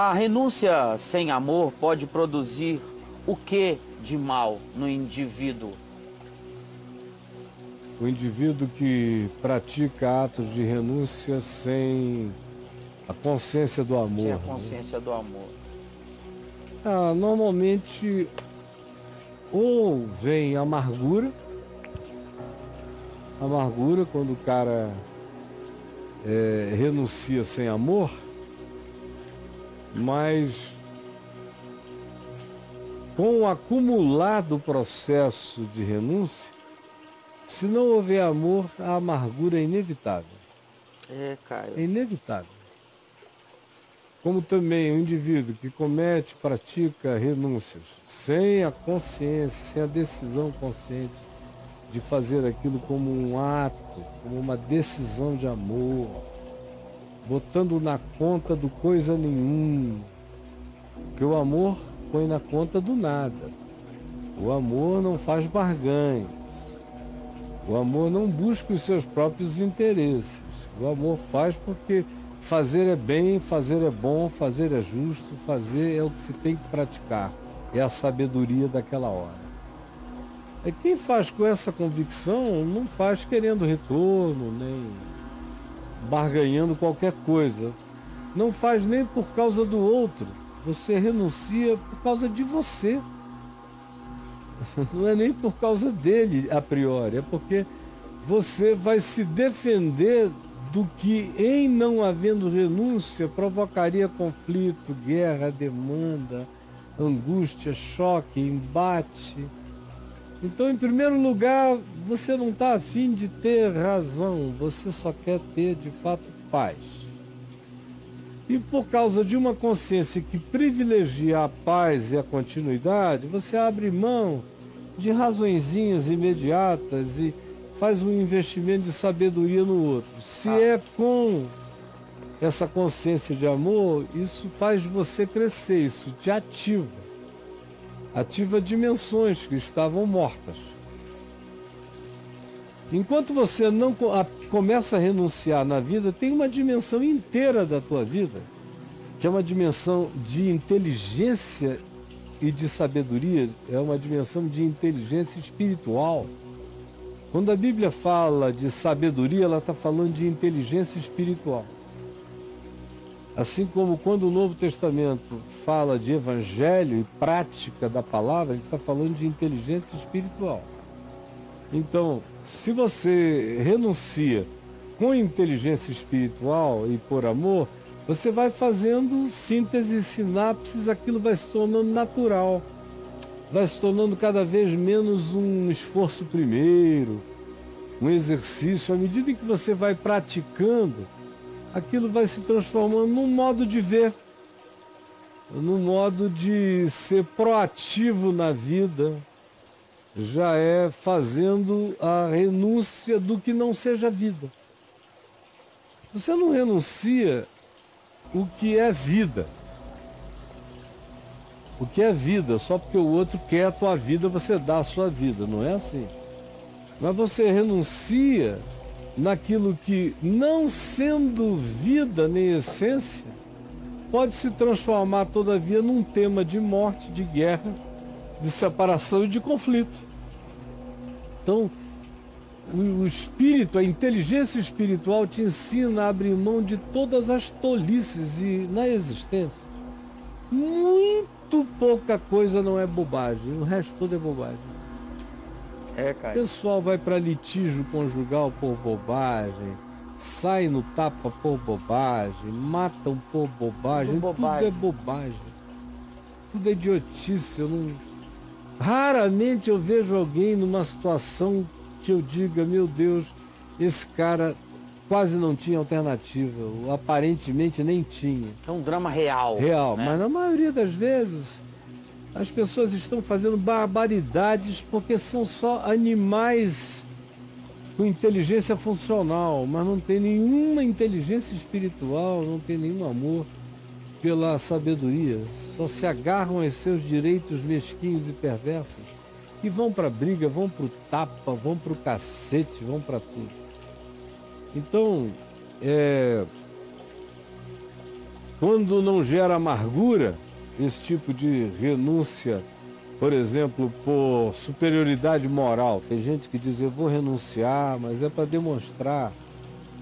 A renúncia sem amor pode produzir o que de mal no indivíduo? O indivíduo que pratica atos de renúncia sem a consciência do amor. Sem a consciência né? do amor. Ah, normalmente ou vem amargura, amargura quando o cara é, renuncia sem amor, mas com o acumular do processo de renúncia, se não houver amor, a amargura é inevitável. É, Caio. É inevitável. Como também o indivíduo que comete, pratica renúncias sem a consciência, sem a decisão consciente de fazer aquilo como um ato, como uma decisão de amor, botando na conta do coisa nenhuma. Que o amor põe na conta do nada. O amor não faz barganhas. O amor não busca os seus próprios interesses. O amor faz porque fazer é bem, fazer é bom, fazer é justo, fazer é o que se tem que praticar. É a sabedoria daquela hora. É quem faz com essa convicção não faz querendo retorno, nem barganhando qualquer coisa. Não faz nem por causa do outro. Você renuncia por causa de você. Não é nem por causa dele a priori, é porque você vai se defender do que, em não havendo renúncia, provocaria conflito, guerra, demanda, angústia, choque, embate. Então, em primeiro lugar, você não está afim de ter razão, você só quer ter de fato paz. E por causa de uma consciência que privilegia a paz e a continuidade, você abre mão de razõezinhas imediatas e faz um investimento de sabedoria no outro. Se ah. é com essa consciência de amor, isso faz você crescer, isso te ativa. Ativa dimensões que estavam mortas. Enquanto você não começa a renunciar na vida, tem uma dimensão inteira da tua vida, que é uma dimensão de inteligência e de sabedoria, é uma dimensão de inteligência espiritual. Quando a Bíblia fala de sabedoria, ela está falando de inteligência espiritual. Assim como quando o Novo Testamento fala de evangelho e prática da palavra, ele está falando de inteligência espiritual. Então, se você renuncia com inteligência espiritual e por amor, você vai fazendo síntese, sinapses, aquilo vai se tornando natural vai se tornando cada vez menos um esforço primeiro, um exercício. À medida que você vai praticando, aquilo vai se transformando num modo de ver, num modo de ser proativo na vida, já é fazendo a renúncia do que não seja vida. Você não renuncia o que é vida. O que é vida? Só porque o outro quer a tua vida, você dá a sua vida. Não é assim. Mas você renuncia naquilo que, não sendo vida nem essência, pode se transformar, todavia, num tema de morte, de guerra, de separação e de conflito. Então, o, espírito, a inteligência espiritual te ensina a abrir mão de todas as tolices e na existência. Muito pouca coisa não é bobagem, o resto tudo é bobagem. É, cara. O pessoal vai para litígio conjugal por bobagem, sai no tapa por bobagem, matam por bobagem, tudo, bobagem. tudo é bobagem. Tudo é idiotice. Eu não... Raramente eu vejo alguém numa situação que eu diga, meu Deus, esse cara quase não tinha alternativa, aparentemente nem tinha. É um drama real. Real, né? mas na maioria das vezes as pessoas estão fazendo barbaridades porque são só animais com inteligência funcional, mas não tem nenhuma inteligência espiritual, não tem nenhum amor pela sabedoria. Só se agarram aos seus direitos mesquinhos e perversos e vão para briga, vão para o tapa, vão para o cacete, vão para tudo. Então, é, quando não gera amargura, esse tipo de renúncia, por exemplo, por superioridade moral. Tem gente que diz, eu vou renunciar, mas é para demonstrar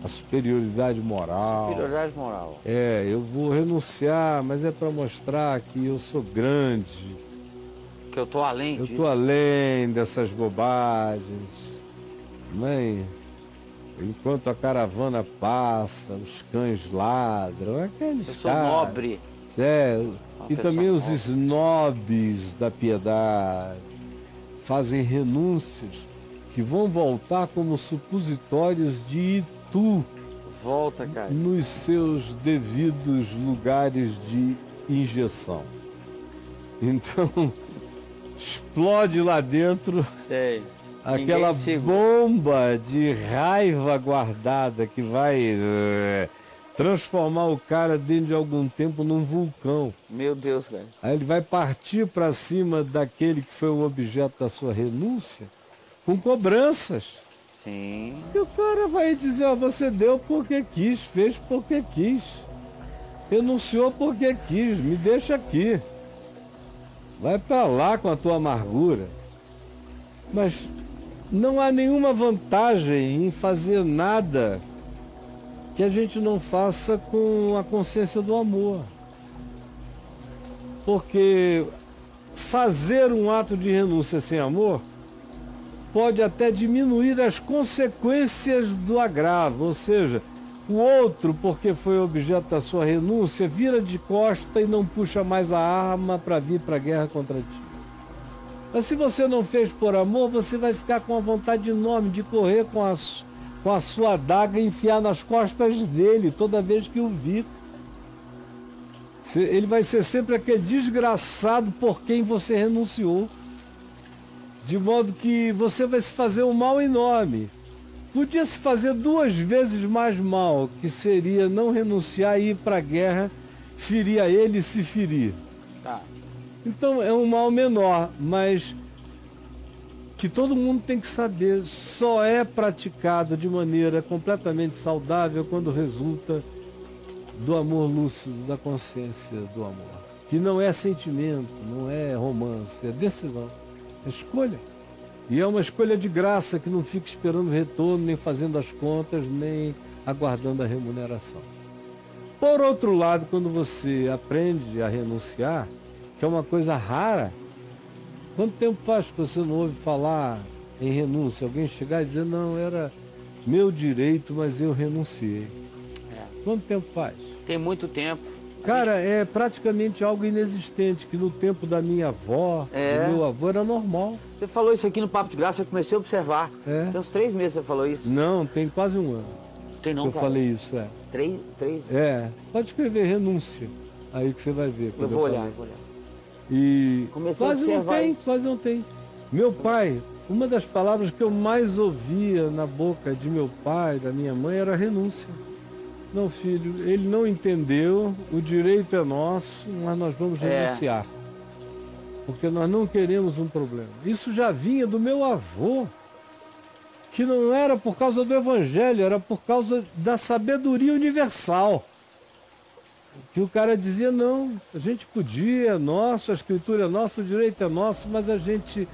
a superioridade moral. Superioridade moral. É, eu vou renunciar, mas é para mostrar que eu sou grande. Que eu estou além Eu estou além dessas bobagens. Mãe, enquanto a caravana passa, os cães ladram, aqueles Eu sou caras. nobre. É, e também os snobs da piedade fazem renúncias que vão voltar como supositórios de Itu Volta, cara. nos seus devidos lugares de injeção. Então, explode lá dentro Sei. aquela bomba de raiva guardada que vai eh, transformar o cara dentro de algum tempo num vulcão. Meu Deus, cara. Aí ele vai partir para cima daquele que foi o objeto da sua renúncia com cobranças. Sim. E o cara vai dizer, ó, você deu porque quis, fez porque quis. Renunciou porque quis, me deixa aqui. Vai para lá com a tua amargura. Mas não há nenhuma vantagem em fazer nada que a gente não faça com a consciência do amor. Porque fazer um ato de renúncia sem amor pode até diminuir as consequências do agravo, ou seja, o outro, porque foi objeto da sua renúncia, vira de costa e não puxa mais a arma para vir para a guerra contra ti. Mas se você não fez por amor, você vai ficar com a vontade enorme de correr com a, su- com a sua adaga enfiar nas costas dele toda vez que o vir. Se- Ele vai ser sempre aquele desgraçado por quem você renunciou. De modo que você vai se fazer um mal enorme. Podia se fazer duas vezes mais mal, que seria não renunciar e ir para a guerra, ferir a ele e se ferir. Tá. Então é um mal menor, mas que todo mundo tem que saber, só é praticado de maneira completamente saudável quando resulta do amor lúcido, da consciência do amor. Que não é sentimento, não é romance, é decisão, é escolha. E é uma escolha de graça que não fica esperando retorno, nem fazendo as contas, nem aguardando a remuneração. Por outro lado, quando você aprende a renunciar, que é uma coisa rara, quanto tempo faz que você não ouve falar em renúncia? Alguém chegar e dizer, não, era meu direito, mas eu renunciei. É. Quanto tempo faz? Tem muito tempo. Cara, é praticamente algo inexistente, que no tempo da minha avó, É. do meu avô, era normal. Você falou isso aqui no Papo de Graça, eu comecei a observar. É. Tem uns três meses que você falou isso. Não, tem quase um ano Tem não, eu cara? falei isso, é. Três, três. É, pode escrever renúncia, aí que você vai ver. Eu vou olhar, falei. eu vou olhar. E Comecei quase não tem, quase não tem. Meu pai, uma das palavras que eu mais ouvia na boca de meu pai, da minha mãe, era renúncia. Não, filho, ele não entendeu, o direito é nosso, mas nós vamos É. renunciar. Porque nós não queremos um problema. Isso já vinha do meu avô, que não era por causa do evangelho, era por causa da sabedoria universal que o cara dizia, não, a gente podia, é nosso, a escritura é nossa, o direito é nosso, mas a gente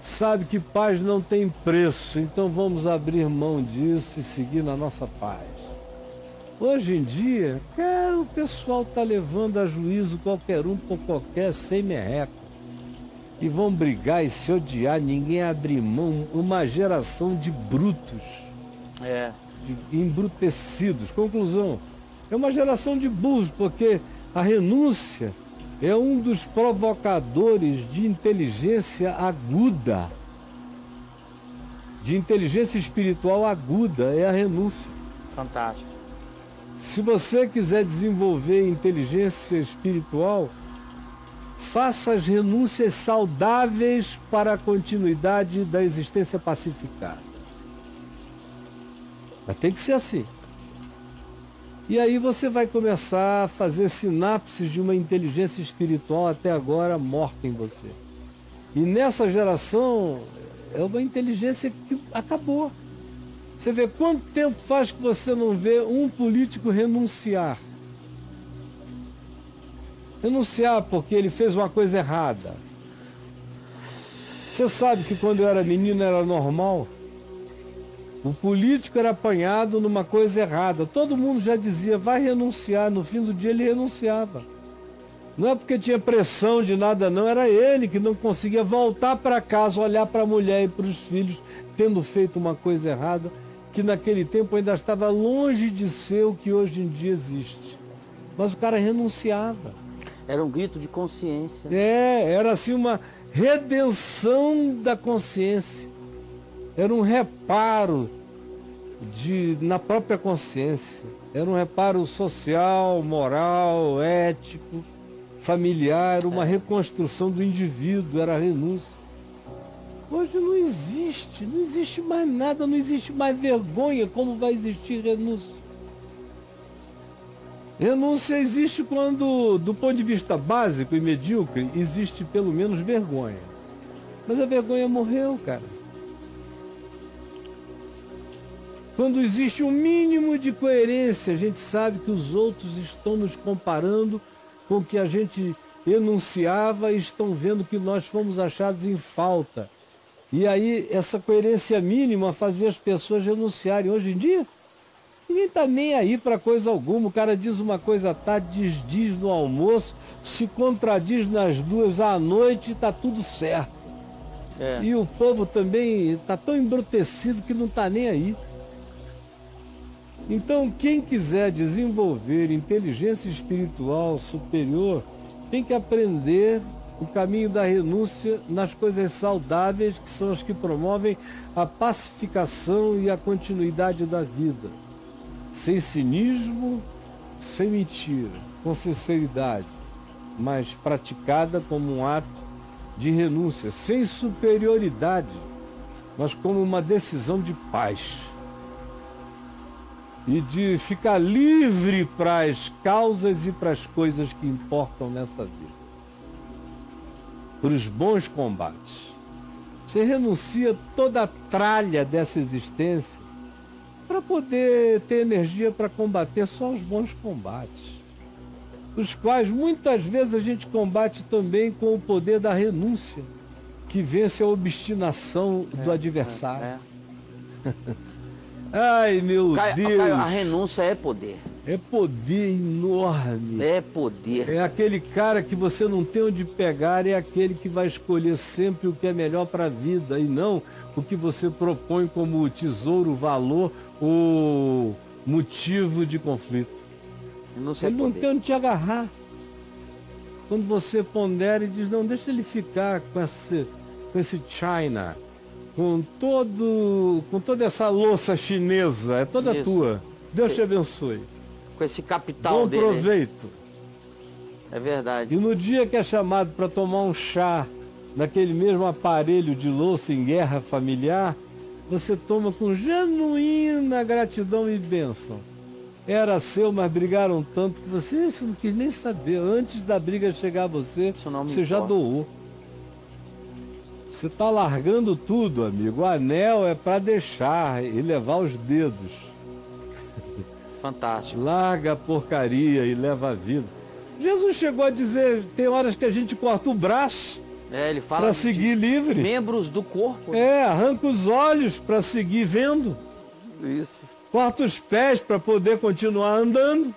sabe que paz não tem preço, então vamos abrir mão disso e seguir na nossa paz. Hoje em dia, cara, o pessoal está levando a juízo qualquer um por qualquer, sem merreco. E vão brigar e se odiar, ninguém abre mão, uma geração de brutos É. de embrutecidos. Conclusão, é uma geração de burros, porque a renúncia é um dos provocadores de inteligência aguda. De inteligência espiritual aguda é a renúncia. Fantástico. Se você quiser desenvolver inteligência espiritual, faça as renúncias saudáveis para a continuidade da existência pacificada. Mas tem que ser assim. E aí você vai começar a fazer sinapses de uma inteligência espiritual até agora morta em você. E nessa geração é uma inteligência que acabou. Você vê quanto tempo faz que você não vê um político renunciar? Renunciar porque ele fez uma coisa errada. Você sabe que quando eu era menino era normal? O político era apanhado numa coisa errada. Todo mundo já dizia, vai renunciar. No fim do dia ele renunciava. Não é porque tinha pressão de nada, não. Era ele que não conseguia voltar para casa, olhar para a mulher e para os filhos, tendo feito uma coisa errada, que naquele tempo ainda estava longe de ser o que hoje em dia existe. Mas o cara renunciava. Era um grito de consciência. É, era assim uma redenção da consciência. Era um reparo de, na própria consciência. Era um reparo social, moral, ético, familiar, uma é. reconstrução do indivíduo, era a renúncia. Hoje não existe, não existe mais nada, não existe mais vergonha, como vai existir renúncia? Renúncia existe quando, do ponto de vista básico e medíocre, existe pelo menos vergonha. Mas a vergonha morreu, cara. Quando existe um mínimo de coerência, a gente sabe que os outros estão nos comparando com o que a gente enunciava e estão vendo que nós fomos achados em falta. E aí essa coerência mínima fazia as pessoas renunciarem. Hoje em dia, ninguém está nem aí para coisa alguma. O cara diz uma coisa à tarde, desdiz no almoço, se contradiz nas duas à noite, está tudo certo. É. E o povo também está tão embrutecido que não está nem aí. Então, quem quiser desenvolver inteligência espiritual superior tem que aprender o caminho da renúncia nas coisas saudáveis, que são as que promovem a pacificação e a continuidade da vida. Sem cinismo, sem mentira, com sinceridade, mas praticada como um ato de renúncia, sem superioridade, mas como uma decisão de paz e de ficar livre para as causas e para as coisas que importam nessa vida. Para os bons combates. Você renuncia toda a tralha dessa existência para poder ter energia para combater só os bons combates. Os quais muitas vezes a gente combate também com o poder da renúncia, que vence a obstinação é, do adversário. É, é. Ai, meu Caio, Deus. Caio, a renúncia é poder. É poder enorme. É poder. É aquele cara que você não tem onde pegar, é aquele que vai escolher sempre o que é melhor para a vida e não o que você propõe como tesouro, valor ou motivo de conflito. É ele não tem onde te agarrar. Quando você pondera e diz, não, deixa ele ficar com esse, com esse China com todo com toda essa louça chinesa, é toda Isso. tua. Deus te abençoe. Com esse capital Bom dele. proveito. É verdade. E no dia que é chamado para tomar um chá naquele mesmo aparelho de louça em guerra familiar, você toma com genuína gratidão e bênção. Era seu, mas brigaram tanto que você, você não quis nem saber. Antes da briga chegar a você, você já doou. Você está largando tudo, amigo. O anel é para deixar e levar os dedos. Fantástico. Larga a porcaria e leva a vida. Jesus chegou a dizer, tem horas que a gente corta o braço. É, ele fala para seguir livre. Membros do corpo. É, arranca os olhos para seguir vendo. Isso. Corta os pés para poder continuar andando.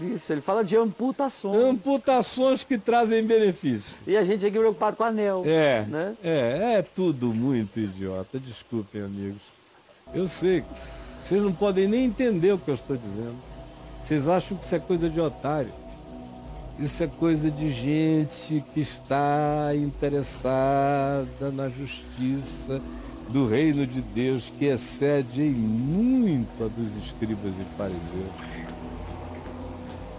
Isso, ele fala de amputações. Amputações que trazem benefício. E a gente aqui preocupado com anel. É, né? é, é tudo muito idiota. Desculpem, amigos. Eu sei. Vocês não podem nem entender o que eu estou dizendo. Vocês acham que isso é coisa de otário. Isso é coisa de gente que está interessada na justiça do reino de Deus, que excede em muito a dos escribas e fariseus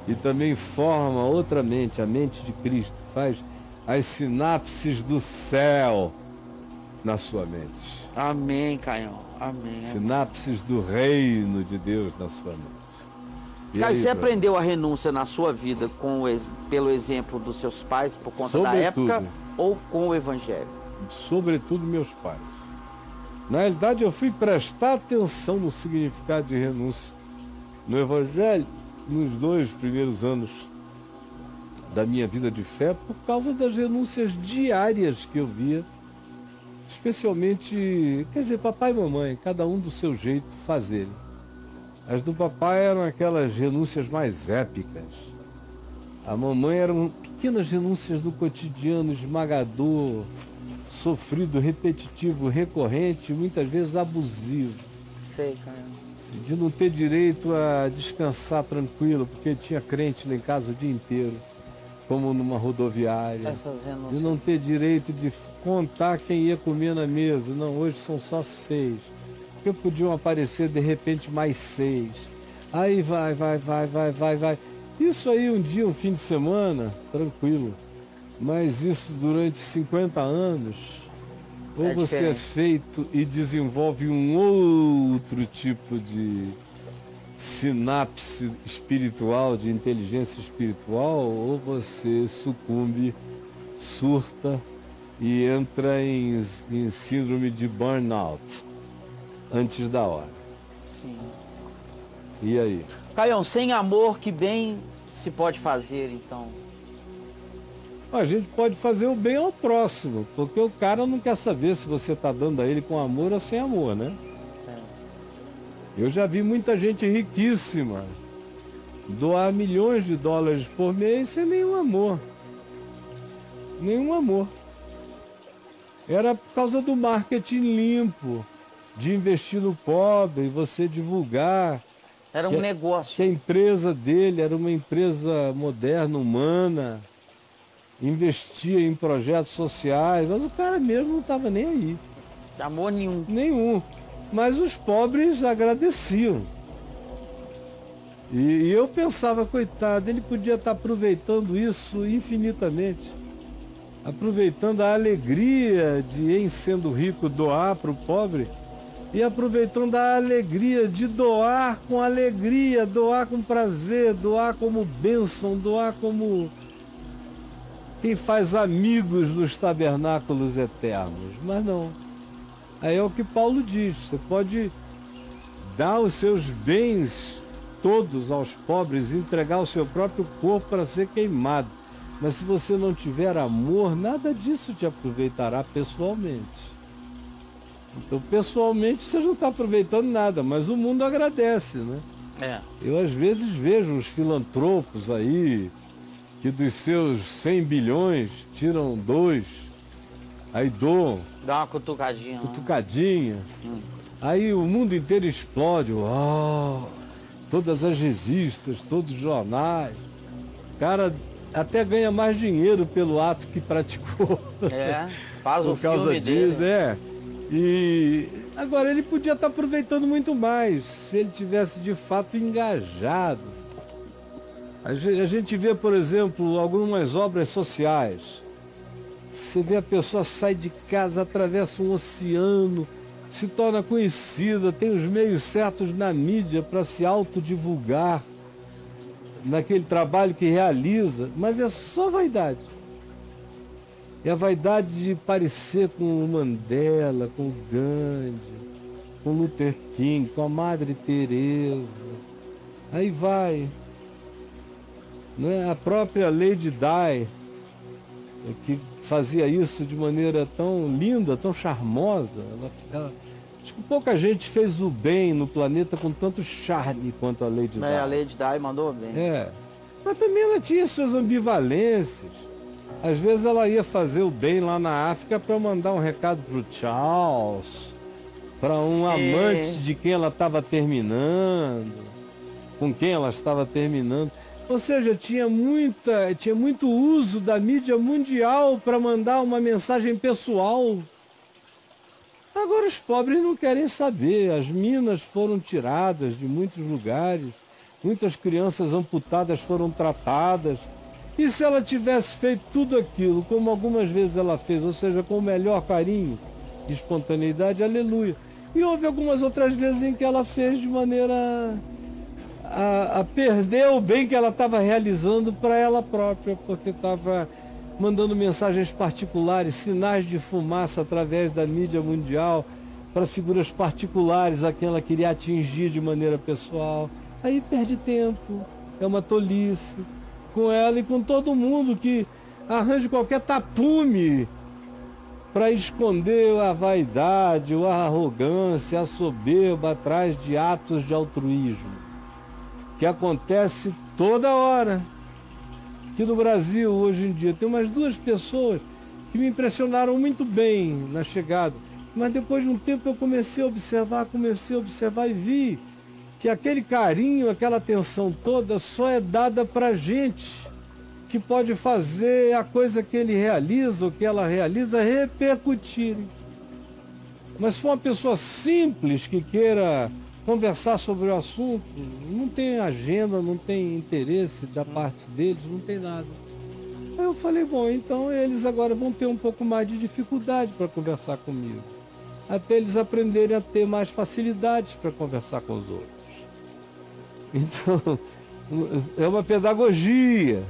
e também forma outra mente, a mente de Cristo, faz as sinapses do céu na sua mente. Amém, Caio. Amém. Sinapses do reino de Deus na sua mente. E Caio, aí, você aprendeu a renúncia na sua vida com pelo exemplo dos seus pais, por conta Sobretudo, da época, ou com o Evangelho? Sobretudo meus pais. Na realidade, eu fui prestar atenção no significado de renúncia no Evangelho nos dois primeiros anos da minha vida de fé por causa das renúncias diárias que eu via, especialmente, quer dizer, papai e mamãe, cada um do seu jeito fazerem. As do papai eram aquelas renúncias mais épicas. A mamãe eram pequenas renúncias do cotidiano esmagador, sofrido, repetitivo, recorrente, muitas vezes abusivo. Sei, cara. De não ter direito a descansar tranquilo, porque tinha crente lá em casa o dia inteiro, como numa rodoviária. De não ter direito de contar quem ia comer na mesa. Não, hoje são só seis. Porque podiam aparecer de repente mais seis. Aí vai, vai, vai, vai, vai, vai. Isso aí um dia, um fim de semana, tranquilo. Mas isso durante 50 anos, ou é você é feito e desenvolve um outro tipo de sinapse espiritual, de inteligência espiritual, ou você sucumbe, surta e entra em, em síndrome de burnout antes da hora. Sim. E aí? Caião, sem amor, que bem se pode fazer, então? A gente pode fazer o bem ao próximo, porque o cara não quer saber se você está dando a ele com amor ou sem amor, né? É. Eu já vi muita gente riquíssima doar milhões de dólares por mês sem nenhum amor. Nenhum amor. Era por causa do marketing limpo, de investir no pobre, você divulgar. Era um que, negócio. Que a empresa dele era uma empresa moderna, humana investia em projetos sociais, mas o cara mesmo não estava nem aí. Amor nenhum. Nenhum. Mas os pobres agradeciam. E, e eu pensava, coitado, ele podia estar aproveitando isso infinitamente. Aproveitando a alegria de, em sendo rico, doar para o pobre. E aproveitando a alegria de doar com alegria, doar com prazer, doar como bênção, doar como quem faz amigos nos tabernáculos eternos. Mas não. Aí é o que Paulo diz: você pode dar os seus bens todos aos pobres, entregar o seu próprio corpo para ser queimado. Mas se você não tiver amor, nada disso te aproveitará pessoalmente. Então, pessoalmente, você não está aproveitando nada, mas o mundo agradece, né? É. Eu, às vezes, vejo uns filantropos aí, que dos seus 100 bilhões tiram dois, aí doam. Dá uma cutucadinha. Né? Cutucadinha. Hum. Aí o mundo inteiro explode. Oh, todas as revistas, todos os jornais. O cara até ganha mais dinheiro pelo ato que praticou. É, faz o Por causa disso, dele. é. E agora ele podia estar aproveitando muito mais se ele tivesse de fato engajado a gente vê, por exemplo, algumas obras sociais. Você vê a pessoa sai de casa, atravessa um oceano, se torna conhecida, tem os meios certos na mídia para se autodivulgar naquele trabalho que realiza, mas é só vaidade. É a vaidade de parecer com o Mandela, com o Gandhi, com Luther King, com a Madre Teresa. Aí vai, né? A própria Lady Di, que fazia isso de maneira tão linda, tão charmosa. Ela, ela, acho que pouca gente fez o bem no planeta com tanto charme quanto a Lady Di. É, a Lady Di mandou bem. É. Mas também ela tinha suas ambivalências. Às vezes ela ia fazer o bem lá na África para mandar um recado para o Charles, para um Sim. amante de quem ela estava terminando, com quem ela estava terminando. Ou seja, tinha, muita, tinha muito uso da mídia mundial para mandar uma mensagem pessoal. Agora os pobres não querem saber. As minas foram tiradas de muitos lugares, muitas crianças amputadas foram tratadas. E se ela tivesse feito tudo aquilo, como algumas vezes ela fez, ou seja, com o melhor carinho e espontaneidade, aleluia. E houve algumas outras vezes em que ela fez de maneira a, a perder o bem que ela estava realizando para ela própria, porque estava mandando mensagens particulares, sinais de fumaça através da mídia mundial para figuras particulares a quem ela queria atingir de maneira pessoal. Aí perde tempo, é uma tolice. com ela e com todo mundo que arranje qualquer tapume para esconder a vaidade, a arrogância, a soberba atrás de atos de altruísmo, que acontece toda hora. Aqui no Brasil, hoje em dia, tem umas duas pessoas que me impressionaram muito bem na chegada. Mas depois de um tempo eu comecei a observar, comecei a observar e vi que aquele carinho, aquela atenção toda só é dada para gente que pode fazer a coisa que ele realiza ou que ela realiza repercutir. Mas se for uma pessoa simples que queira conversar sobre o assunto, não tem agenda, não tem interesse da parte deles, não tem nada. Aí eu falei, bom, então eles agora vão ter um pouco mais de dificuldade para conversar comigo. Até eles aprenderem a ter mais facilidades para conversar com os outros. Então, é uma pedagogia.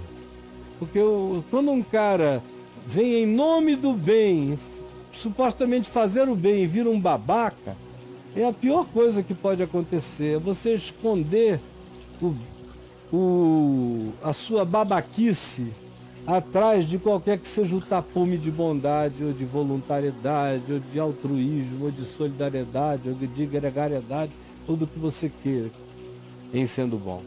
Porque eu, quando um cara vem em nome do bem, supostamente fazer o bem e vira um babaca, é a pior coisa que pode acontecer. É você esconder o, o, a sua babaquice atrás de qualquer que seja o tapume de bondade, ou de voluntariedade, ou de altruísmo, ou de solidariedade, ou de gregariedade, ou do que você queira, em sendo bom.